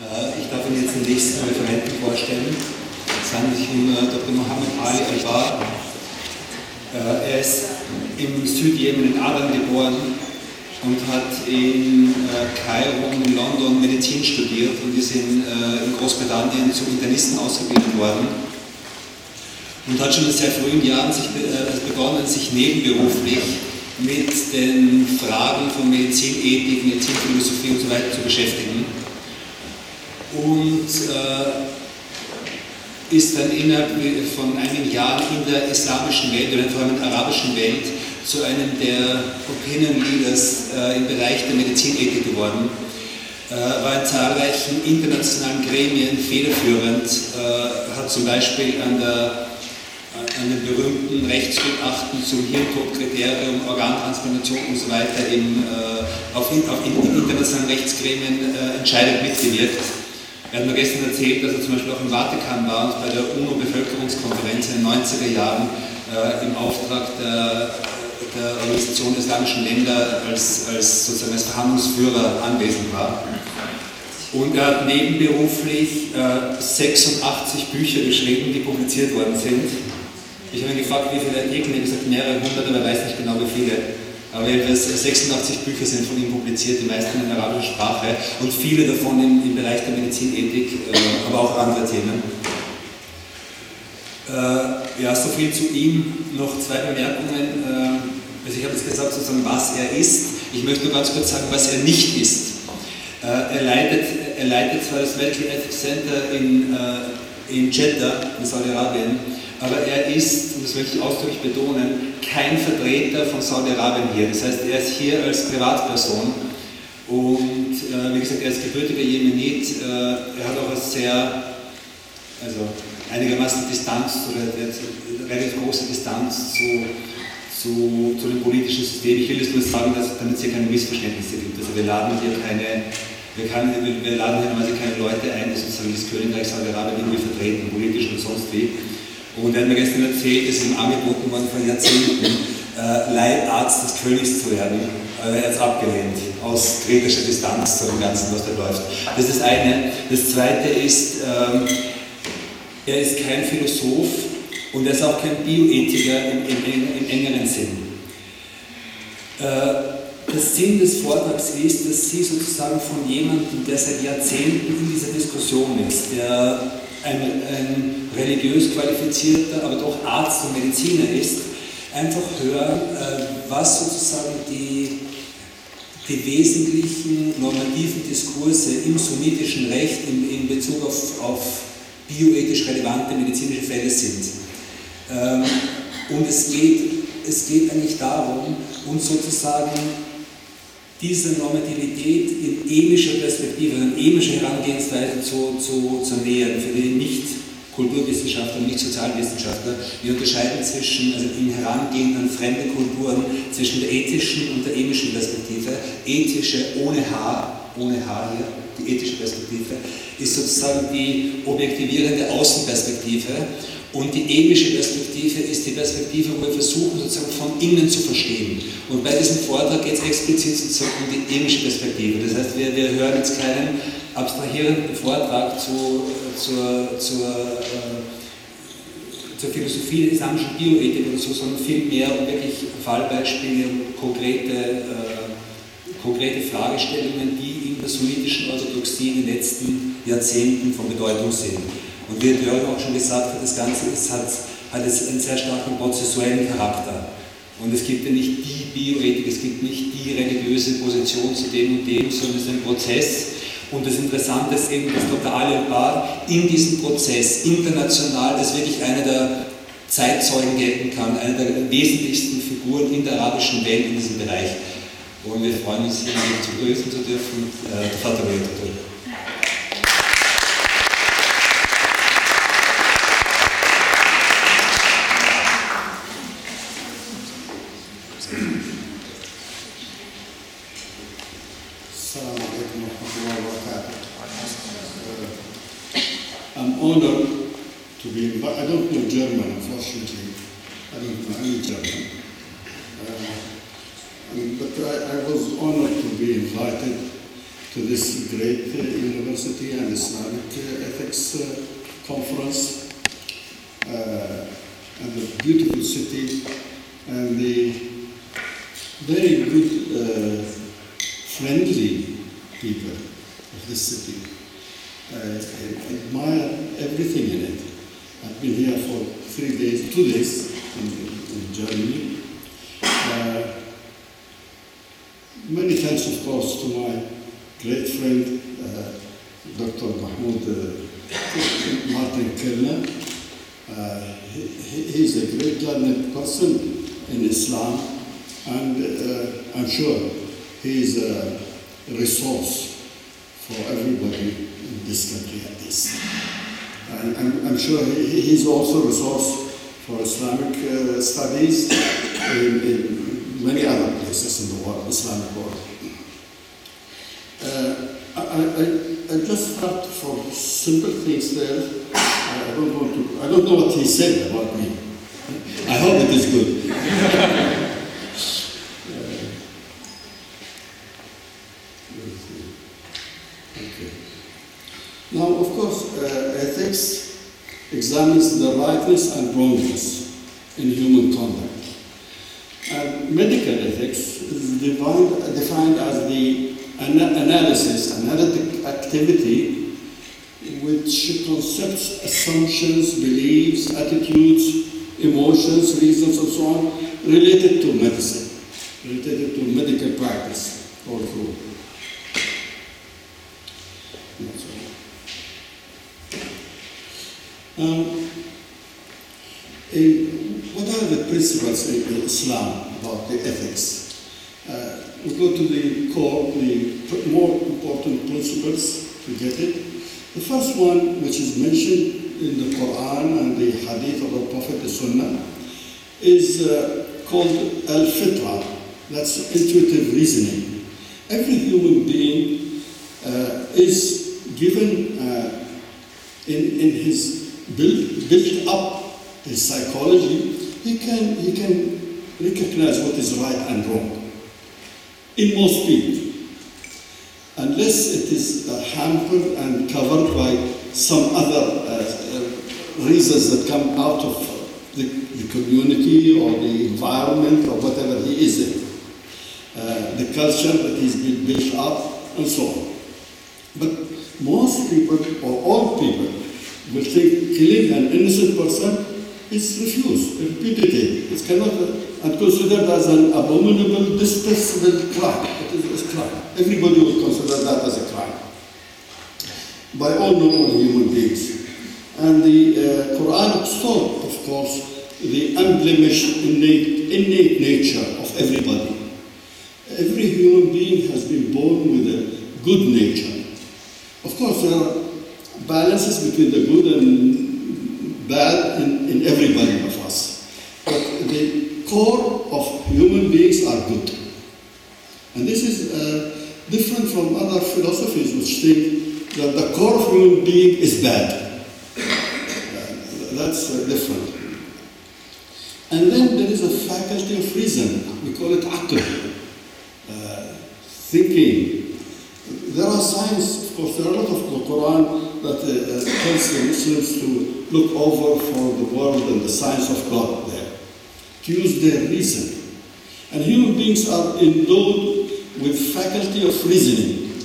Äh, ich darf Ihnen jetzt den nächsten Referenten vorstellen. Es handelt sich um äh, Dr. Mohammed Ali Al-Bar. Äh, er ist im Südjemen in Aden geboren und hat in Kairo und in London Medizin studiert und ist in, Großbritannien zum Internisten ausgebildet worden und hat schon in sehr frühen Jahren sich begonnen, sich nebenberuflich mit den Fragen von Medizinethik, Medizinphilosophie und so weiter zu beschäftigen und äh, ist dann innerhalb von einigen Jahren in der islamischen Welt oder vor allem in der arabischen Welt zu einem der Opinion Leaders äh, im Bereich der Medizinethik geworden, äh, war in zahlreichen internationalen Gremien federführend, äh, hat zum Beispiel an der an den berühmten Rechtsgutachten zum Hirntodkriterium, Organtransplantation und so weiter in, äh, auf, auf in, in internationalen Rechtsgremien äh, entscheidend mitgewirkt. Er hat mir gestern erzählt, dass er zum Beispiel auch im Vatikan war und bei der UNO-Bevölkerungskonferenz in den 90er Jahren äh, im Auftrag der, der Organisation der islamischen Länder als, als, sozusagen als Verhandlungsführer anwesend war. Und er hat nebenberuflich äh, 86 Bücher geschrieben, die publiziert worden sind. Ich habe ihn gefragt, wie viele er hat gesagt mehrere hundert, aber er weiß nicht genau wie viele. Aber 86 Bücher sind von ihm publiziert, die meisten in arabischer Sprache und viele davon im, im Bereich der Medizinethik, äh, aber auch andere Themen. Äh, ja, so viel zu ihm. Noch zwei Bemerkungen. Äh, also ich habe jetzt gesagt, sozusagen, was er ist. Ich möchte nur ganz kurz sagen, was er nicht ist. Äh, er, leitet, er leitet zwar das Medical Ethics Center in, äh, in Jeddah, in Saudi-Arabien, aber er ist, und das möchte ich ausdrücklich betonen, kein Vertreter von Saudi-Arabien hier. Das heißt, er ist hier als Privatperson und äh, wie gesagt, er ist gebürtiger Jemenit. Äh, er hat auch eine sehr, also einigermaßen Distanz oder relativ große Distanz zu, zu, zu dem politischen System. Ich will das nur sagen, dass, damit es hier keine Missverständnisse gibt. Also wir laden hier keine wir, kann, wir laden hier normalerweise keine Leute ein, die sozusagen das Königreich Saudi-Arabien irgendwie vertreten, politisch und sonst wie. Und er hat mir gestern erzählt, es ist ihm angeboten worden vor Jahrzehnten, äh, Leibarzt des Königs zu werden. Aber er hat es abgelehnt, aus kritischer Distanz zu dem Ganzen, was da läuft. Das ist das eine. Das zweite ist, ähm, er ist kein Philosoph und er ist auch kein Bioethiker im, im, im engeren Sinn. Äh, der Sinn des Vortrags ist, dass Sie sozusagen von jemandem, der seit Jahrzehnten in dieser Diskussion ist, der ein, ein religiös qualifizierter, aber doch Arzt und Mediziner ist, einfach hören, äh, was sozusagen die, die wesentlichen normativen Diskurse im sunnitischen Recht in, in Bezug auf, auf bioethisch relevante medizinische Fälle sind. Ähm, und es geht, es geht eigentlich darum, uns sozusagen diese Normativität in emischer Perspektive, in emischer Herangehensweise zu, zu, zu nähern, für die nicht Kulturwissenschaftler und nicht Sozialwissenschaftler. Wir unterscheiden zwischen, also im Herangehen an fremde Kulturen, zwischen der ethischen und der emischen Perspektive. Ethische ohne H, ohne H hier, die ethische Perspektive, ist sozusagen die objektivierende Außenperspektive und die emische Perspektive ist die Perspektive, wo wir versuchen, sozusagen von innen zu verstehen. Und bei diesem Vortrag geht es explizit sozusagen um die emische Perspektive. Das heißt, wir, wir hören jetzt keinen abstrahierenden Vortrag zu, zur, zur, äh, zur Philosophie der islamischen Bioethik oder so, sondern vielmehr um wirklich Fallbeispiele, konkrete, äh, konkrete Fragestellungen, die in der sunnitischen Orthodoxie in den letzten Jahrzehnten von Bedeutung sind. Und wie Jörg auch schon gesagt hat, das Ganze ist, hat, hat es einen sehr starken prozessuellen Charakter. Und es gibt ja nicht die Bioethik, es gibt nicht die religiöse Position zu dem und dem, sondern es ist ein Prozess. Und das Interessante ist eben, dass Dr. Ali Bar in diesem Prozess international als wirklich einer der Zeitzeugen gelten kann, einer der wesentlichsten Figuren in der arabischen Welt in diesem Bereich. Und wir freuen uns, hier begrüßen zu dürfen, äh, Vater Retor. Germany. Uh, many thanks, of course, to my great friend, uh, Dr. Mahmoud uh, Martin Kellner. Uh, he, he- he's a great learned person in Islam, and uh, I'm sure he's a resource for everybody in this country at least. And I'm, I'm sure he, he- he's also a resource for Islamic uh, studies in, in many other places in the world, Islamic world. Uh, I, I, I- just start for simple things there. I don't want to, I don't know what he said about me. I hope it is good. Okay. Now, of course, uh, ethics examines the rightness and wrongness in human conduct. And medical ethics is defined, defined as the ana- analysis, analytic activity which concepts, assumptions, beliefs, attitudes, emotions, reasons, and so on related to medicine, related to medical practice or through. That's all. Um, what are the principles in Islam about the ethics? Uh, we go to the core, the more important principles to get it. The first one, which is mentioned in the Quran and the Hadith of the Prophet, the Sunnah, is uh, called al-fitra. That's intuitive reasoning. Every human being uh, is given uh, in, in his built, built up his psychology, he can, he can recognize what is right and wrong. In most people. Unless it is uh, hampered and covered by some other uh, uh, reasons that come out of the, the community or the environment or whatever he is in. Uh, the culture that he's been built up and so on. But most people, or all people, will think killing an innocent person is refused, repudiated. It cannot, and considered as an abominable, detestable crime. It is a crime. Everybody will consider that as a crime. By all normal human beings. And the uh, Quran extols, of course, the unblemished innate, innate nature of everybody. Every human being has been born with a good nature. Of course, there are balances between the good and bad in, in everybody of us. But the core of human beings are good. And this is uh, different from other philosophies which think that the core of human being is bad. Uh, that's uh, different. And then there is a faculty of reason. We call it aql, uh, thinking. There are signs, of course, there are a lot of the Quran that uh, uh, Muslims to look over for the world and the signs of God there, to use their reason. And human beings are endowed with faculty of reasoning,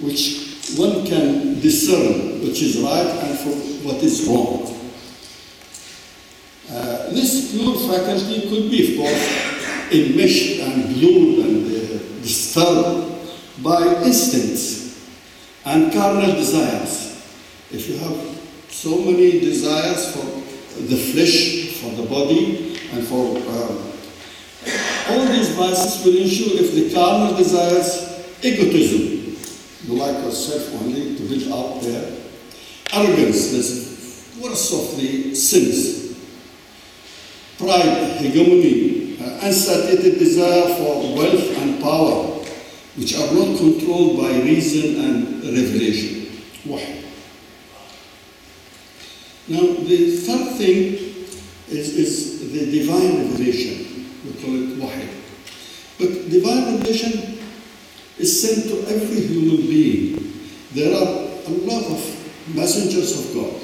which one can discern which is right and for what is wrong. Uh, this pure faculty could be, of course, enmeshed and blurred and uh, disturbed by instincts and carnal desires. If you have so many desires for the flesh, for the body, and for um, all these vices will ensure if the carnal desires, egotism, you like yourself only to build up there, arrogance, this worst of the sins, pride, hegemony, uh, unsatiated desire for wealth and power, which are not controlled by reason and revelation. Wahy? Now, the third thing is, is the divine revelation. We call it wahy. But divine revelation is sent to every human being. There are a lot of messengers of God.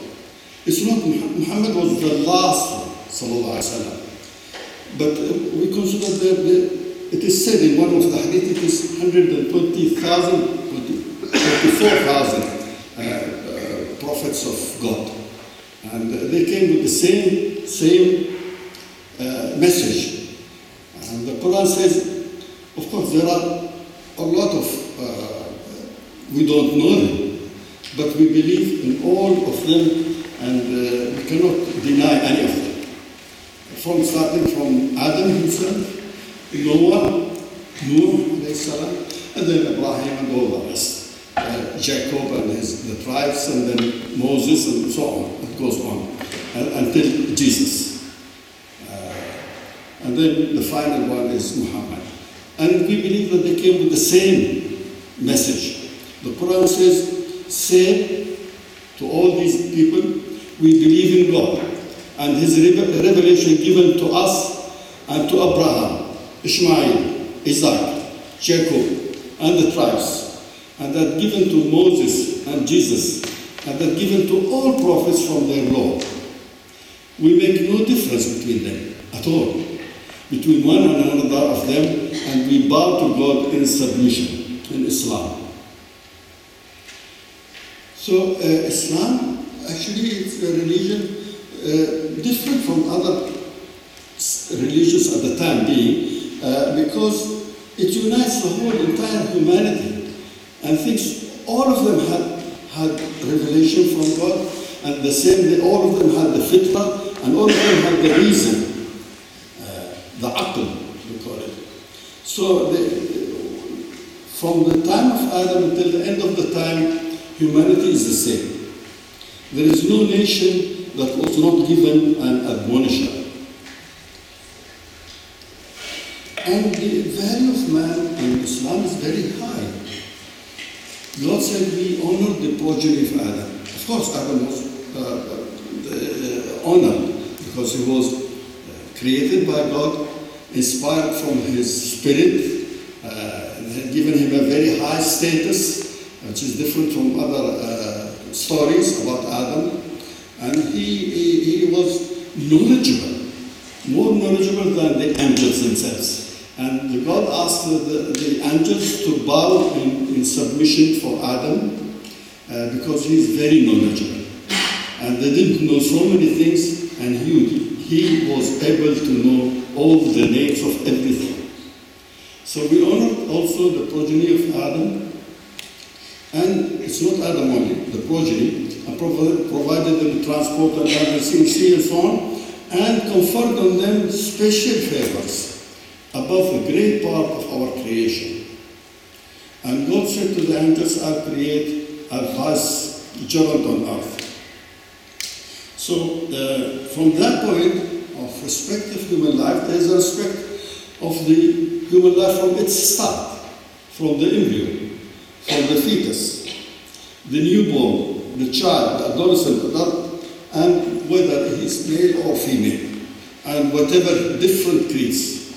It's not Muhammad was the last one, sallallahu alaihi. But uh, we consider that the, it is said in one of the hadith it is 120,000, 24,000 uh, uh, prophets of God. And they came with the same, same uh, message. And the Quran says, of course, there are a lot of, uh, we don't know them, but we believe in all of them and uh, we cannot deny any of them. From starting from Adam himself, Noah, Noah, and then Abraham and all the rest. Jacob and his, the tribes, and then Moses, and so on. It goes on until Jesus. Uh, and then the final one is Muhammad. And we believe that they came with the same message. The Quran says, say to all these people, we believe in God and his revelation given to us and to Abraham, Ishmael, Isaac, Jacob, and the tribes and that given to Moses and Jesus, and that given to all prophets from their Lord. We make no difference between them at all, between one and another of them, and we bow to God in submission in Islam. So uh, Islam actually is a religion uh, different from other religions at the time being, uh, because it unites the whole entire humanity and thinks all of them had, had revelation from God, and the same, all of them had the fitrah, and all of them had the reason, uh, the aql, we call it. So from the time of Adam until the end of the time, humanity is the same. There is no nation that was not given an admonisher. And the value of man in Islam is very high. God said we honor the progeny of Adam. Of course, Adam was uh, uh, honored because he was uh, created by God, inspired from his spirit, uh, given him a very high status, which is different from other uh, stories about Adam. And he, he, he was knowledgeable, more knowledgeable than the angels themselves. And God asked the, the, angels to bow in, in submission for Adam uh, because he is very knowledgeable. And they didn't know so many things, and he, he was able to know all the names of everything. So we honor also the progeny of Adam, and it's not Adam only, the progeny, provided them transport and everything, and so on, and conferred on them special favors above a great part of our creation. And God said to the angels, I'll create a vast judgment on earth. So uh, from that point of respect of human life, there is a respect of the human life from its start, from the embryo, from the fetus, the newborn, the child, the adolescent, adult, and whether he is male or female, and whatever different creeds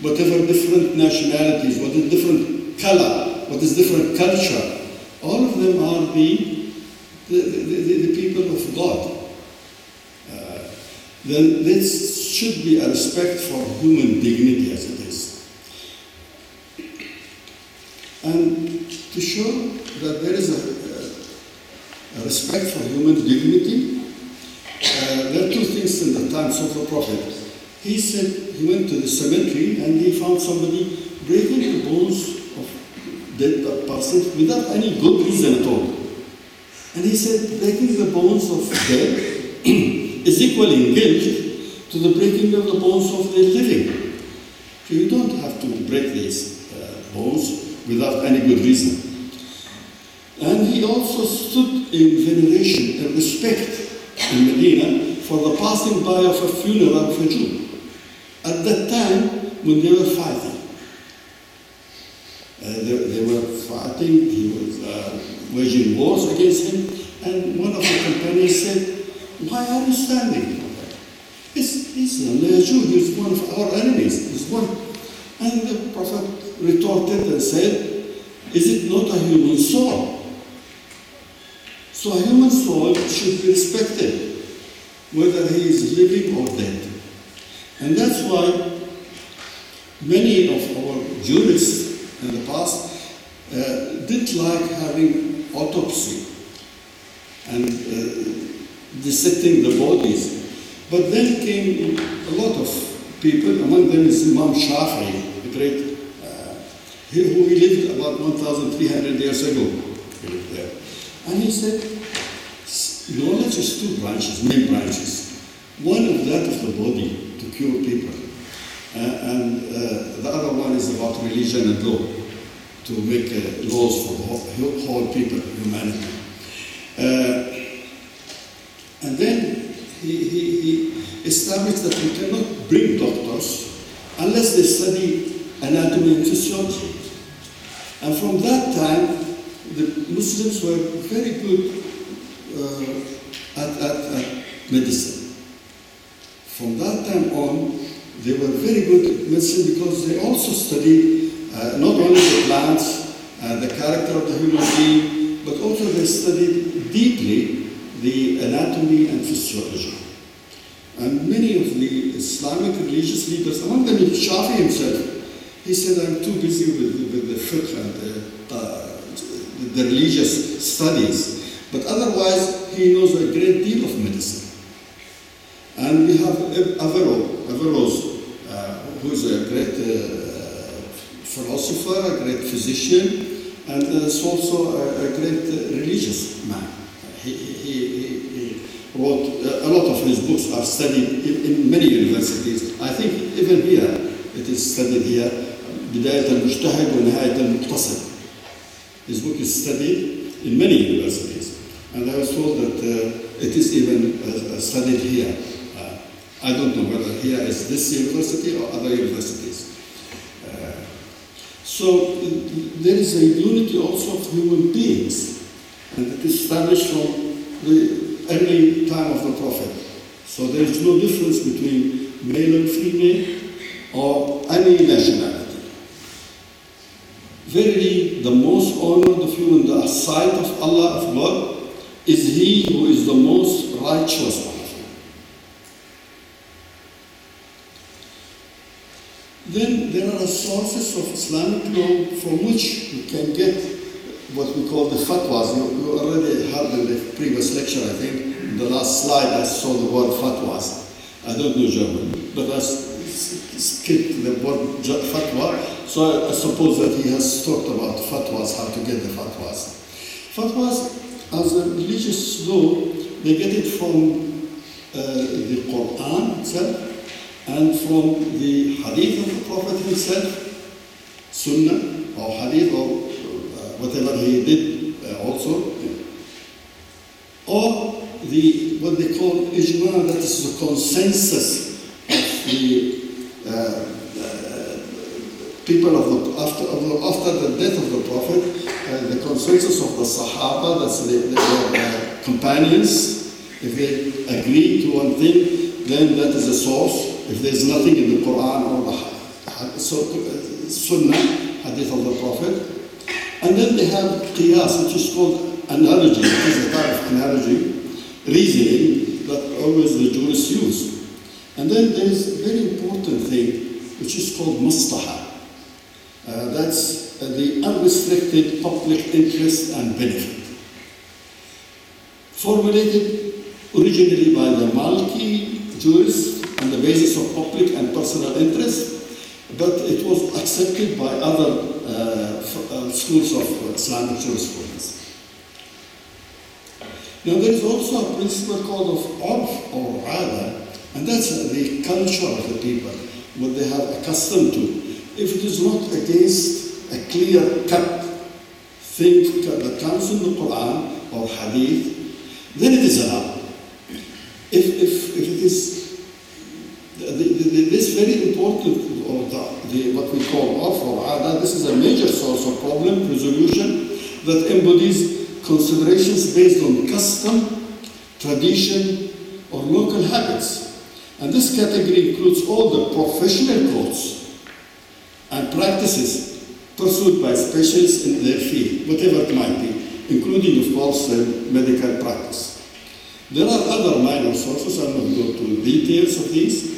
whatever different nationalities, what is different color, what is different culture, all of them are the, the, the, the people of God. Uh, then this should be a respect for human dignity as it is. And to show that there is a, a respect for human dignity, uh, there are two things in the times of the Prophet. He said he went to the cemetery and he found somebody breaking the bones of dead person without any good reason at all. And he said breaking the bones of dead is equal in guilt to the breaking of the bones of the living. So you don't have to break these uh, bones without any good reason. And he also stood in veneration and respect in Medina for the passing by of a funeral of a Jew at that time when they were fighting. Uh, they, they, were fighting, he was uh, waging wars against him, and one of the companions said, Why are you standing? He's, he's only a Jew, he's one of our enemies. He's one. And the Prophet retorted and said, Is it not a human soul? So a human soul should be respected, whether he is living or dead. And that's why many of our jurists in the past uh, didn't like having autopsy and uh, dissecting the bodies. But then came a lot of people, among them is Imam Shafi'i, the great, uh, who lived about 1,300 years ago. And he said, knowledge is two branches, main branches. One of that of the body, to cure people. Uh, and uh, the other one is about religion and law, to make uh, laws for whole, whole people, humanity. Uh, and then he, he, he established that we cannot bring doctors unless they study anatomy and physiology. And from that time, the Muslims were very good uh, at, at, at medicine. From that time on, they were very good at medicine because they also studied uh, not only the plants, uh, the character of the human being, but also they studied deeply the anatomy and physiology. And many of the Islamic religious leaders, among them Shafi himself, he said, I'm too busy with, with the fiqh and the, the religious studies. But otherwise, he knows a great deal of medicine. And we have Averroes, Averroes uh, who is a great uh, philosopher, a great physician, and is also a, a great religious man. He, he, he, he wrote a lot of his books are studied in, in, many universities. I think even here it is studied here. بداية المجتهد ونهاية المقتصد. His book is studied in many universities, and I was told that uh, it is even uh, studied here. I don't know whether here is this university or other universities. Uh, so there is a unity also of human beings, and it is established from the early time of the Prophet. So there is no difference between male and female or any nationality. Verily, the most honored of you in the sight of Allah of God is He who is the most righteous of you. Then there are sources of Islamic law from which you can get what we call the fatwas. You, you already heard in the previous lecture, I think, in the last slide I saw the word fatwas. I don't know German, but I skipped the word fatwa, so I, I suppose that he has talked about fatwas, how to get the fatwas. Fatwas, as a religious law, they get it from uh, the Quran itself and from the hadith of the Prophet himself, Sunnah or hadith or uh, whatever he did uh, also, or the what they call ijma, that is the consensus of the uh, people of the after of the, after the death of the Prophet, uh, the consensus of the Sahaba, that's the, the, the companions, if they agree to one thing, then that is a source. If there's nothing in the Quran or the so, Sunnah, hadith of the Prophet, and then they have qiyas, which is called analogy, which is a type of analogy, reasoning that always the jurists use. And then there is a very important thing, which is called mustaha. Uh, that's uh, the unrestricted public interest and benefit. Formulated originally by the Maliki jurists on the basis of public and personal interest, but it was accepted by other uh, uh, schools of Islamic jurisprudence. Now there is also a principle called of or ada, and that's the culture of the people, what they have accustomed to. If it is not against a clear-cut thing that comes in the Quran or Hadith, then it is allowed. If, if, if it is the, the, this very important, or the, what we call or ada, this is a major source of problem resolution that embodies considerations based on custom, tradition, or local habits. And this category includes all the professional codes and practices pursued by specialists in their field, whatever it might be, including, of course, uh, medical practice. There are other minor sources, I'm not going to details of these,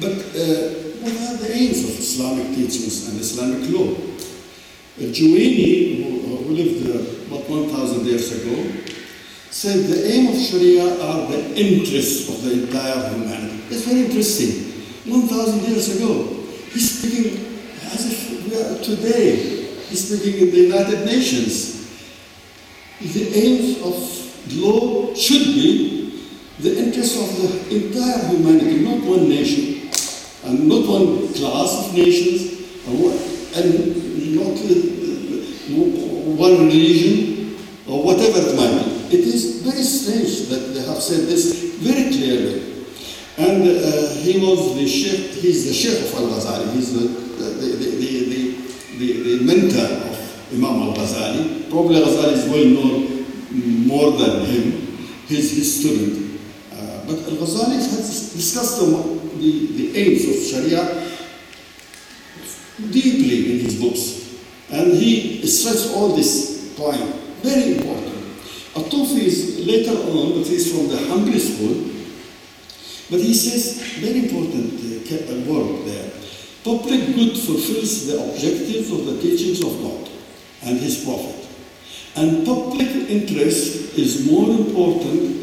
but uh, what are the aims of Islamic teachings and Islamic law? Uh, Juwaini, who, who lived uh, about 1,000 years ago, said the aim of Sharia are the interests of the entire humanity. It's very interesting. 1,000 years ago, he's speaking as if we are today. He's speaking in the United Nations. The aims of law should be the interests of the entire humanity, not one nation, and not one class of nations, and not uh, one religion, or whatever it might be. It is very strange that they have said this very clearly. And uh, he was the sheikh, he's the sheikh of Al-Ghazali, he's the, the, the, the, the, mentor of Imam Al-Ghazali. Probably Al Ghazali is well known more than him, he's his student. Uh, but Al-Ghazali has discussed the, the, the aims of Sharia deeply in his books. And he stressed all this point, very important. At-Tufi is later on, but he's from the Hanbali school, but he says, very important uh, word there, public good fulfills the objectives of the teachings of God and his prophet. And public interest is more important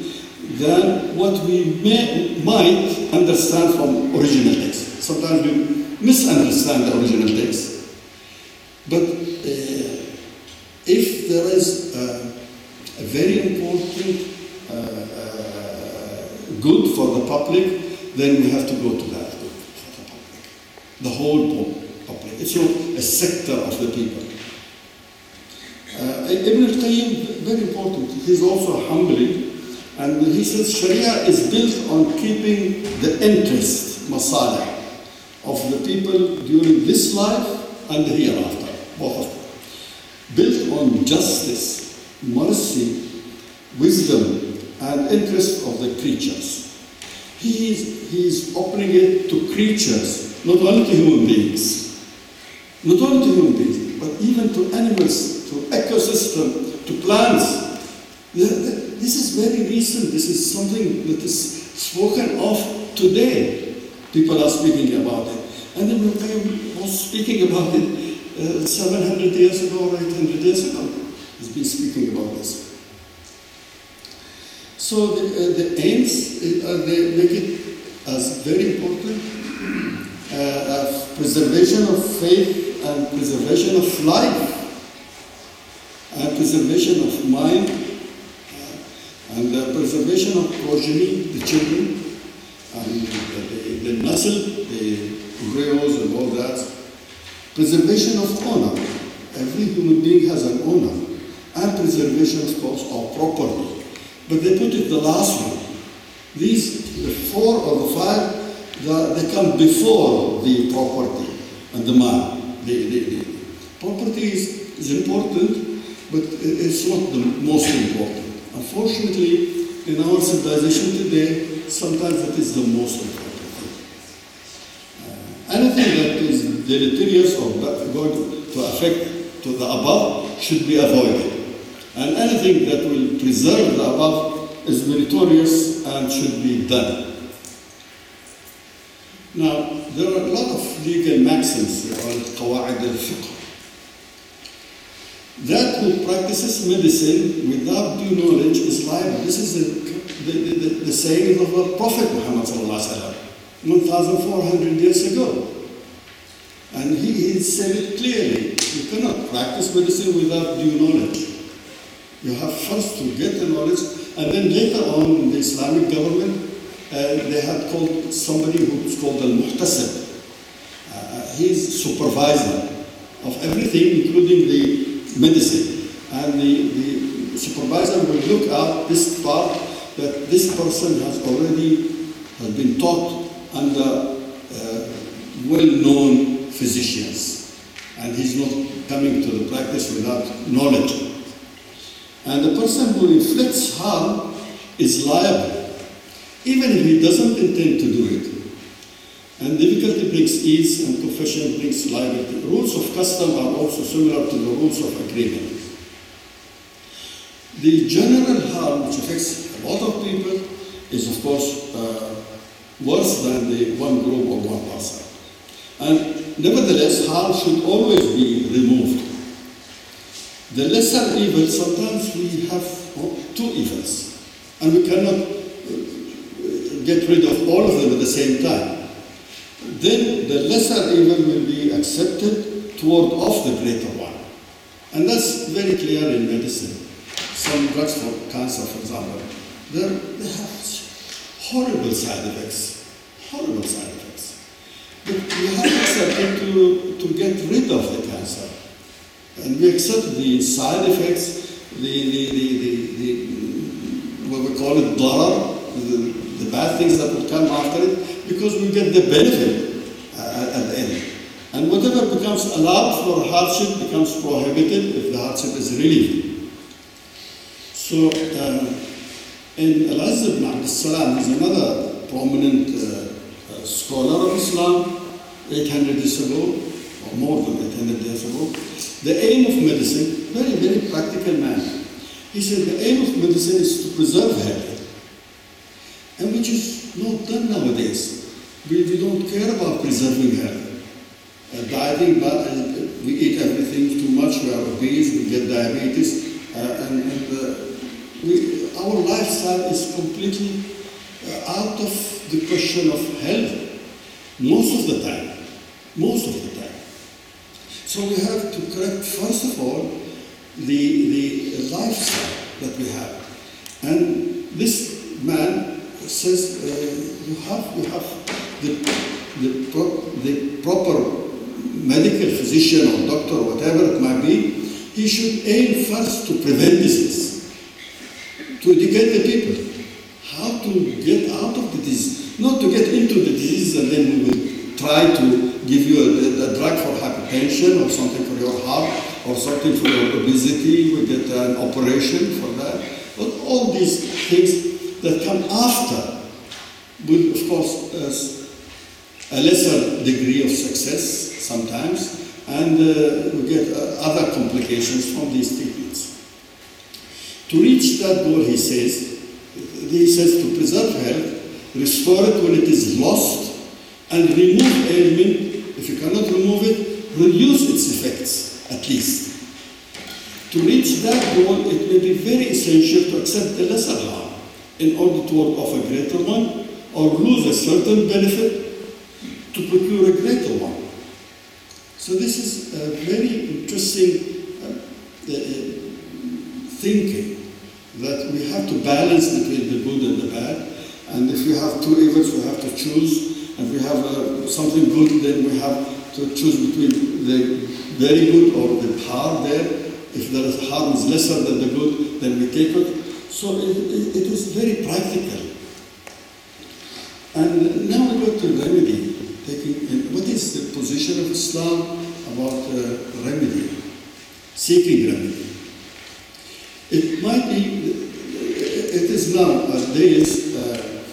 than what we may, might understand from original text. Sometimes we misunderstand the original text. But uh, if there is uh, a very important good for the public, then we have to go to that good for the public. The whole public. It's not a sector of the people. Uh, Ibn al-Qayyim, very important, he's also Hanbali, and he says Sharia is built on keeping the interest, masala, of the people during this life and the hereafter. Built on justice, mercy, wisdom, and interest of the creatures. He is, he is opening it to creatures, not only to human beings, not only to human beings, but even to animals, to ecosystem, to plants. This is very recent. This is something that is spoken of today. People are speaking about it. And then Qayyim was speaking about it uh, 700 years ago or 800 years ago. He's been speaking about this. So the, uh, the aims, uh, they make it as very important. Uh, preservation of faith and preservation of life and preservation of mind preservation of progeny, the children, and the, the, the nasl, the embryos and all that. Preservation of honor. Every human being has an honor. And preservation, of course, of property. But they put it the last one. These, the four or the five, the, they come before the property and the man. The, the, the property is, is important, but it's not the most important. Unfortunately, in our civilization today, sometimes it is the most important thing. Uh, anything that is deleterious or going to affect to the above should be avoided. And anything that will preserve the above is meritorious and should be done. Now, there are a lot of legal maxims called قواعد الفقه. that who practices medicine without due knowledge is liable. This is the, the, the, the saying of our Prophet Muhammad 1,400 years ago. And he, he said it clearly. You cannot practice medicine without due knowledge. You have first to get the knowledge, and then later on the Islamic government, uh, they had called somebody who's called al muhtasib. Uh, he's supervisor of everything, including the medicine. And the, the supervisor will look at this part that this person has already has been taught under uh, well-known physicians. And he's not coming to the practice without knowledge. And the person who inflicts harm is liable, even if he doesn't intend to do it. And difficulty brings ease, and confession brings liability. Rules of custom are also similar to the rules of agreement. The general harm which affects a lot of people is, of course, uh, worse than the one group or one person. And nevertheless, harm should always be removed. The lesser evil, sometimes we have two evils, and we cannot uh, get rid of all of them at the same time. Then the lesser evil will be accepted toward off the greater one. And that's very clear in medicine. Some drugs for cancer, for example, they're, have horrible side effects. Horrible side effects. But we have accepted to, to get rid of the cancer. And we accept the side effects, the, the, the, the, the what we call it darar, the, the bad things that will come after it, because we get the benefit uh, at the end. And whatever becomes allowed for hardship becomes prohibited if the hardship is relieved. So, um, in Al-Izz ibn Abd salam is another prominent uh, uh, scholar of Islam, 800 years ago, or more than 800 years ago. The aim of medicine, very, very practical man. He said the aim of medicine is to preserve health, and which is not done nowadays. We, we don't care about preserving health. Uh, dieting, but uh, we eat everything too much, we are obese, we get diabetes, uh, and, and uh, we, our lifestyle is completely uh, out of the question of health most of the time. Most of the time. So we have to correct, first of all, the, the lifestyle that we have. And this says uh, you have, you have the, the, pro- the proper medical physician or doctor or whatever it might be, he should aim first to prevent disease to educate the people. How to get out of the disease, not to get into the disease and then we will try to give you a, a drug for hypertension or something for your heart or something for your obesity, we get an operation for that. But all these things that come after will, of course, a lesser degree of success sometimes, and uh, we get uh, other complications from these treatments. To reach that goal, he says, he says to preserve health, restore it when it is lost, and remove ailment. If you cannot remove it, reduce its effects at least. To reach that goal, it may be very essential to accept the lesser harm in order to work off a greater one, or lose a certain benefit to procure a greater one. So this is a very interesting uh, uh, thinking that we have to balance between the good and the bad. And if we have two evils, we have to choose. And if we have uh, something good, then we have to choose between the very good or the harm there. If the harm is lesser than the good, then we take it. So it, it, it is very practical. And now we go to remedy. Taking in, what is the position of Islam about uh, remedy, seeking remedy? It might be, it is now nowadays uh,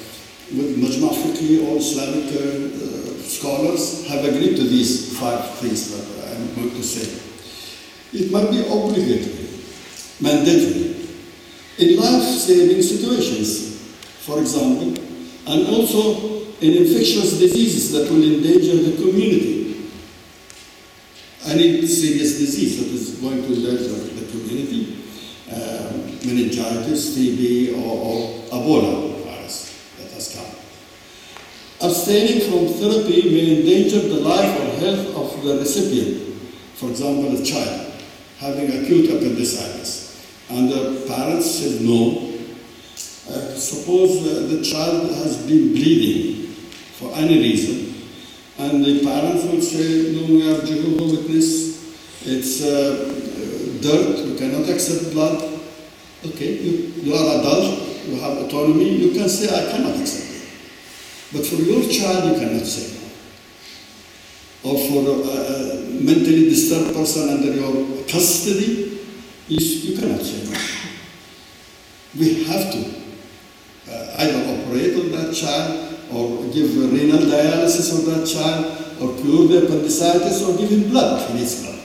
with Majma' Fiqhi, all Islamic uh, uh, scholars have agreed to these five things that I'm going to say. It might be obligatory, mandatory, in life-saving situations, for example, and also in infectious diseases that will endanger the community. Any serious disease that is going to endanger the community, uh, meningitis, TB, or, or Ebola virus that has come. Abstaining from therapy may endanger the life or health of the recipient, for example, a child having acute appendicitis, and the parents said no. Uh, suppose uh, the child has been bleeding for any reason, and the parents will say, no, we are Jehovah Witness, it's uh, dirt, we cannot accept blood. Okay, you, you are adult, you have autonomy, you can say, I cannot accept it. But for your child, you cannot say. Or for a, a mentally disturbed person under your custody, you, cannot say. We have to uh, either operate on that child or give renal dialysis for that child, or cure the appendicitis, or give him blood he needs blood.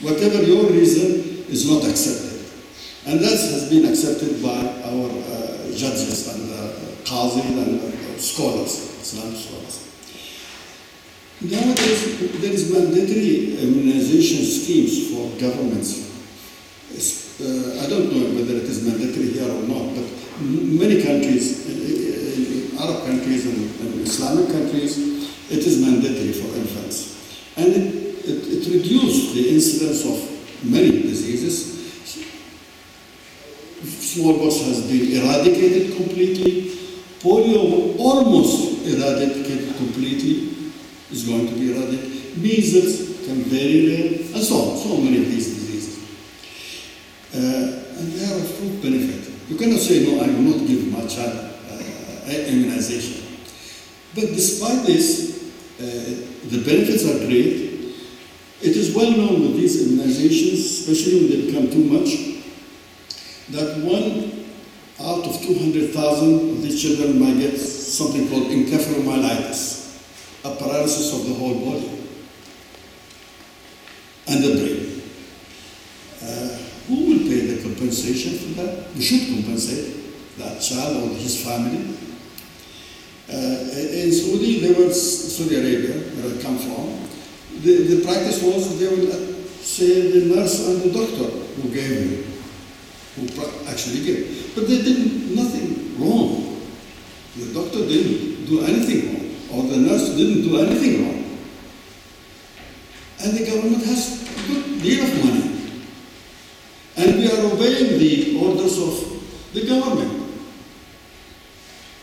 Whatever your reason is not accepted. And that has been accepted by our uh, judges and uh, and uh, scholars, Islamic scholars. Nowadays, there is mandatory immunization schemes for governments. Uh, I don't know whether it is mandatory here or not, but many countries, in, in Arab countries and, Islamic countries, it is mandatory for infants. And it, it, it reduced the incidence of many diseases. Smallpox has been eradicated completely. Polio almost eradicated completely is going to be eradicated. Measles can very rare, and so on, so many diseases. Uh, and they are of full benefit. You cannot say, no, I will not give my child uh, immunization. But despite this, uh, the benefits are great. It is well known with these immunizations, especially when they become too much, that one out of 200,000 of these children might get something called encephalomyelitis, a paralysis of the whole body and the brain. Uh, who will compensation for that? We should compensate that child or his family. Uh, in Saudi, there was Saudi Arabia, where I come from. The, the practice was they will say the nurse and the doctor who gave me, who actually gave. But they did nothing wrong. The doctor didn't do anything wrong, or the nurse didn't do anything wrong. And the government has a good deal of money. And we are obeying the orders of the government.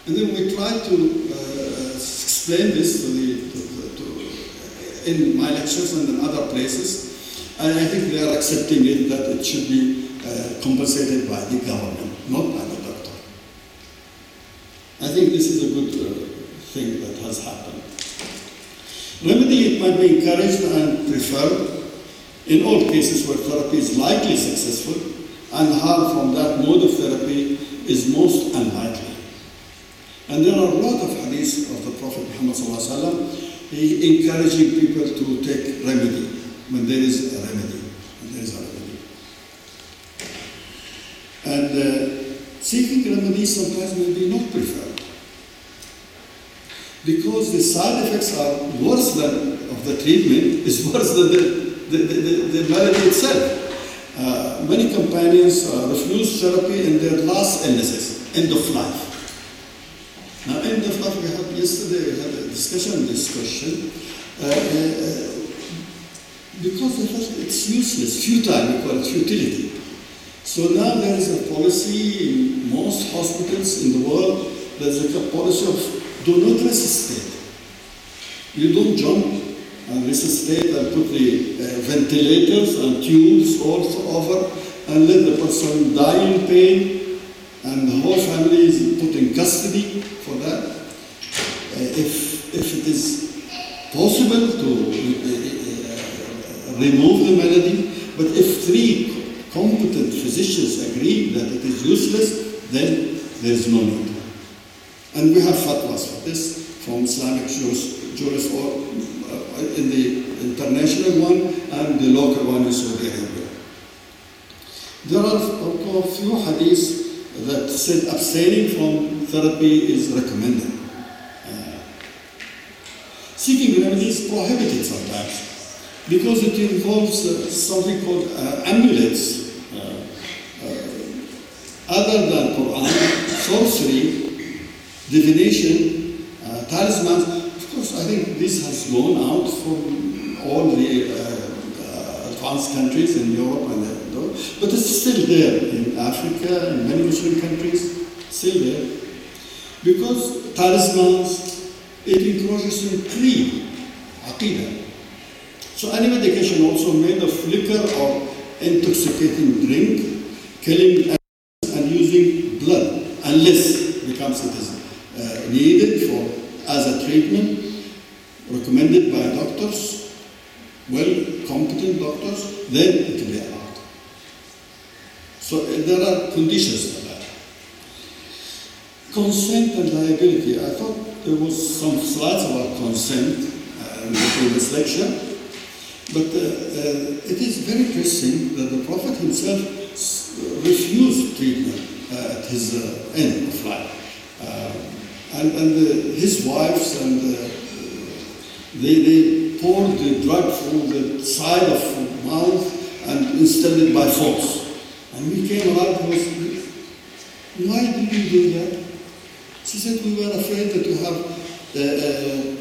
And then we try to uh, explain this to the, to, to, in my lectures and in other places. And I think they are accepting it that it should be uh, compensated by the government, not by the doctor. I think this is a good uh, thing that has happened. Remedy, it might be encouraged and preferred in all cases where therapy is likely successful and harm from that mode of therapy is most unlikely. And there are a lot of hadiths of the Prophet Muhammad he encouraging people to take remedy when there is a remedy. There is a remedy. And uh, seeking remedy sometimes may be not preferred because the side effects are worse than of the treatment is worse than the, the, the, the malady itself. Uh, many companions uh, refuse therapy in their last illnesses, end of life. Now, end of life, we had yesterday we had a discussion on this question. Uh, uh, because they felt it's useless, futile, we call it futility. So now there is a policy in most hospitals in the world, there's a policy of do not resuscitate. You don't jump and resuscitate and put the uh, ventilators and tubes also over. And let the person die in pain. And the whole family is put in custody for that. Uh, if, if it is possible to uh, remove the malady, but if three competent physicians agree that it is useless, then there is no need. And we have fatwas for this from Islamic jurists, jurists or uh, in the international one and the local one in Saudi Arabia. There are a few hadiths that said abstaining from therapy is recommended. Uh, seeking remedy is prohibited sometimes because it involves uh, something called uh, amulets. other than Quran, sorcery, divination, uh, talismans. Of course, I think this has gone out from all the uh, uh, advanced countries in Europe and uh, but it's still there in Africa and many Muslim countries, still there. Because talismans, it encroaches in creed, aqidah. So any medication also made of liquor or intoxicating drink, killing and using blood, unless becomes it is uh, needed for as a treatment recommended by doctors, well competent doctors, then it will be allowed. So uh, there are conditions for that. consent and liability. I thought there was some slides about consent uh, in the previous lecture, but uh, uh, it is very interesting that the Prophet himself refused treatment uh, at his uh, end of life. Uh, and and uh, his wives and uh, they, they poured the drug through the side of the mouth and instilled it by force. And we came around and was, why did you do that? She said, we were afraid that you have uh, uh,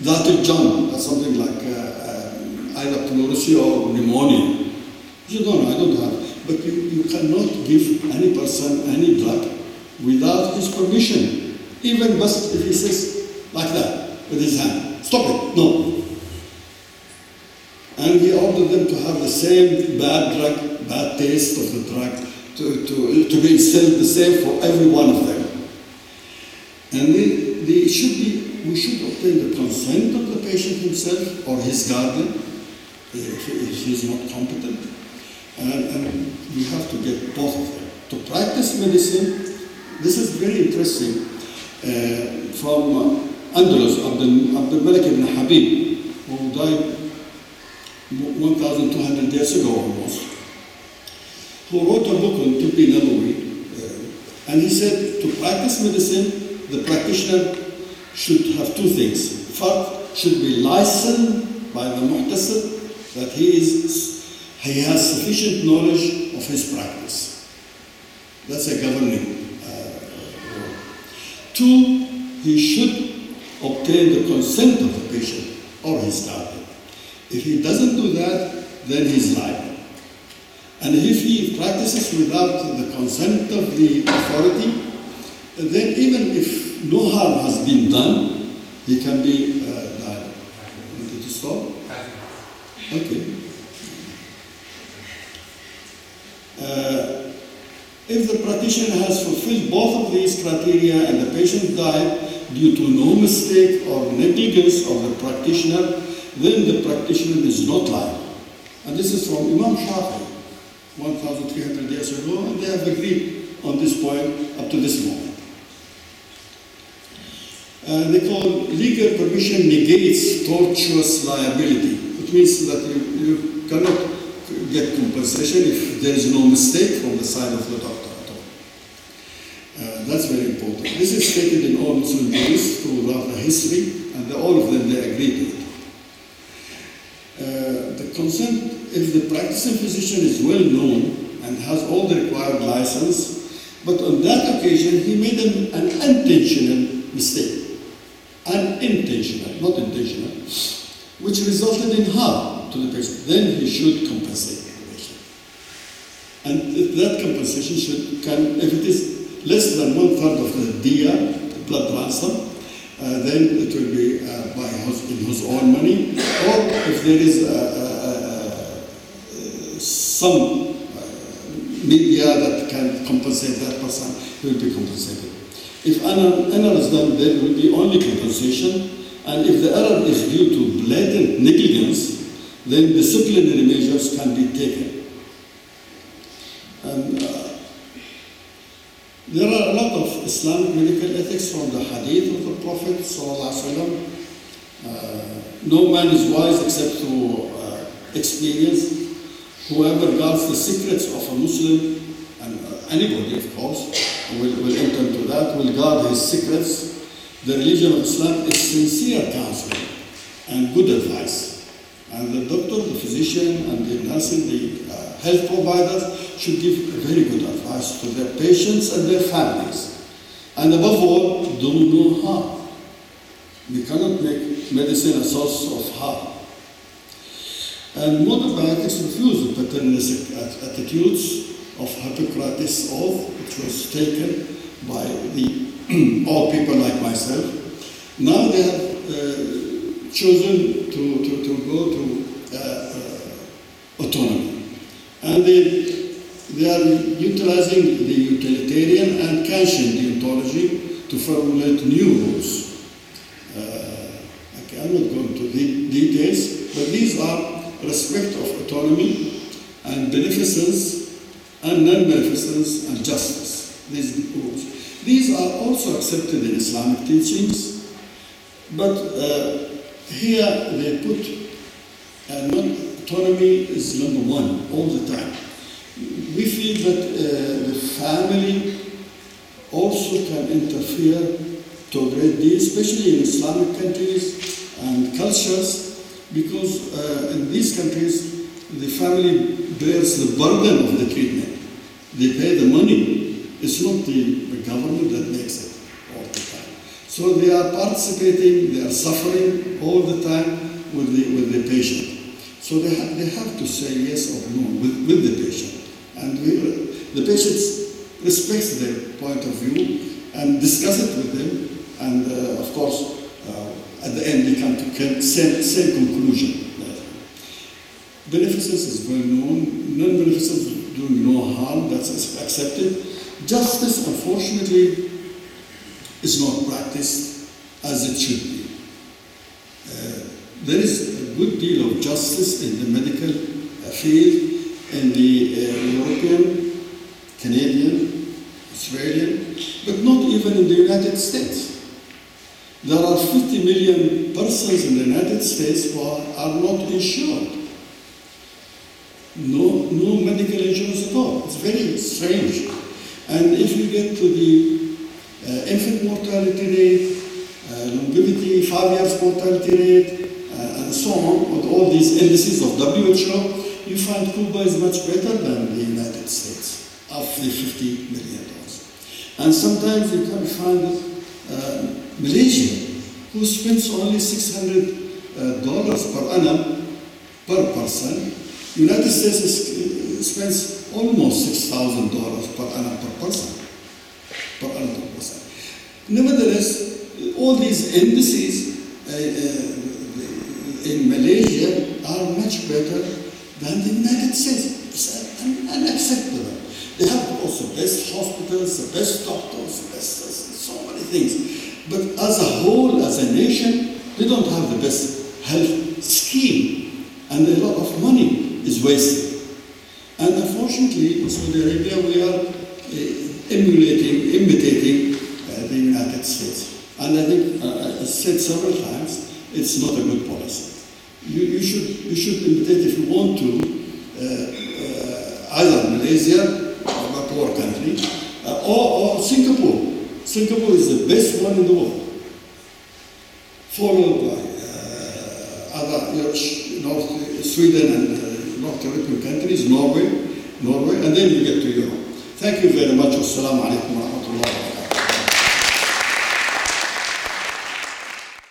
Dhat al-Janb or something like uh, either pleurisy or pneumonia. Said, no, no, I don't have. But you, you cannot give any person any drug without his permission. Even just if he says like that with his hand, stop it, no. And he ordered them to have the same bad drug, bad taste of the drug, to, to, to be instilled the same for every one of them. And they, they should be, we should obtain the consent of the patient himself or his guardian if, if he's not competent. And, and we have to get both of them. To practice medicine, this is very interesting. Uh, from uh, Andalus, Abdul, Abdul Malik ibn Habib, who died 1,200 years ago almost, who wrote a book on Tibbi Nabawi, uh, and he said to practice medicine, the practitioner should have two things. First, should be licensed by the muhtasib that he is he has sufficient knowledge of his practice. That's a governing. Two, he should obtain the consent of the patient or his guardian. If he doesn't do that, then he's liable. And if he practices without the consent of the authority, then even if no harm has been done, he can be uh, liable. Wanted to stop? Okay. If the practitioner has fulfilled both of these criteria and the patient died due to no mistake or negligence of the practitioner, then the practitioner is not liable. And this is from Imam Shafi, 1,300 years ago, and they have agreed on this point up to this moment. Uh, they call legal permission negates tortious liability. It means that you, you cannot get compensation if there is no mistake from the side of the doctor at all. Uh, that's very important. This is stated in all Muslim books throughout the history, and all of them they agree to it. Uh, the consent, if the practicing physician is well known and has all the required license, but on that occasion he made an, an unintentional mistake. Unintentional, not intentional, which resulted in harm to the patient. Then he should compensate. And that compensation should can, if it is less than one third of the dia, blood ransom, uh, then it will be uh, by his, in his own money, or if there is uh, some media that can compensate that person, he will be compensated. If an error is done, there will be only compensation, and if the error is due to blatant negligence, then disciplinary measures can be taken. And uh, there are a lot of Islamic medical ethics from the hadith of the Prophet ﷺ. Uh, no man is wise except through uh, experience. Whoever guards the secrets of a Muslim, and uh, anybody of course, will, will enter into that, will guard his secrets. The religion of Islam is sincere counsel and good advice. And the doctor, the physician, and the nursing, the uh, health providers should give very good advice to their patients and their families. And above all, do no harm. We cannot make medicine a source of harm. And modern bioethics refuse the paternalistic at- attitudes of Hippocrates' oath, which was taken by the all people like myself. Now they have uh, chosen to, to, to go to uh. And they, they are utilizing the utilitarian and Kantian deontology to formulate new rules. Uh, okay, I'm not going to the details, but these are respect of autonomy and beneficence and non-beneficence and justice. These rules. These are also accepted in Islamic teachings, but uh, here they put a non- autonomy is number one all the time. We feel that uh, the family also can interfere to a great deal, especially in Islamic countries and cultures, because uh, in these countries the family bears the burden of the treatment. They pay the money. It's not the, the government that makes it all the time. So they are participating, they are suffering all the time with the, with the patient. So they, ha- they have to say yes or no with, with the patient. And we, the patient respects their point of view and discuss it with them. And uh, of course, uh, at the end they come to same, same conclusion. Beneficence is well known. Non-beneficence doing no harm. That's accepted. Justice, unfortunately, is not practiced as it should be. Uh, there is good deal of justice in the medical field, in the uh, European, Canadian, Australian, but not even in the United States. There are 50 million persons in the United States who are, are not insured. No, no medical insurance at all. It's very strange. And if you get to the uh, infant mortality rate, uh, longevity, five years mortality rate, so on, with all these indices of WHO, you find Cuba is much better than the United States of the 50 million dollars. And sometimes you can find uh, Malaysia, who spends only 600 dollars per annum per person. United States is, spends almost $6,000 per annum per person. Per annum per person. Nevertheless, all these embassies uh, uh, in Malaysia better than the United States. It's un- unacceptable. They have also best hospitals, the best doctors, the best so many things. But as a whole, as a nation, they don't have the best health scheme, and a lot of money is wasted. And unfortunately, in Saudi Arabia, we are uh, emulating, imitating uh, the United States. And I think, uh, I said several times, it's not a good policy. You, you, should, you should imitate, if you want to, uh, uh, either Malaysia, a poor country, uh, or, or Singapore. Singapore is the best one in the world, followed by uh, other you know, North, Sweden and uh, North European countries, Norway, Norway, and then you get to Europe. Thank you very much. Wassalamu alaikum wa.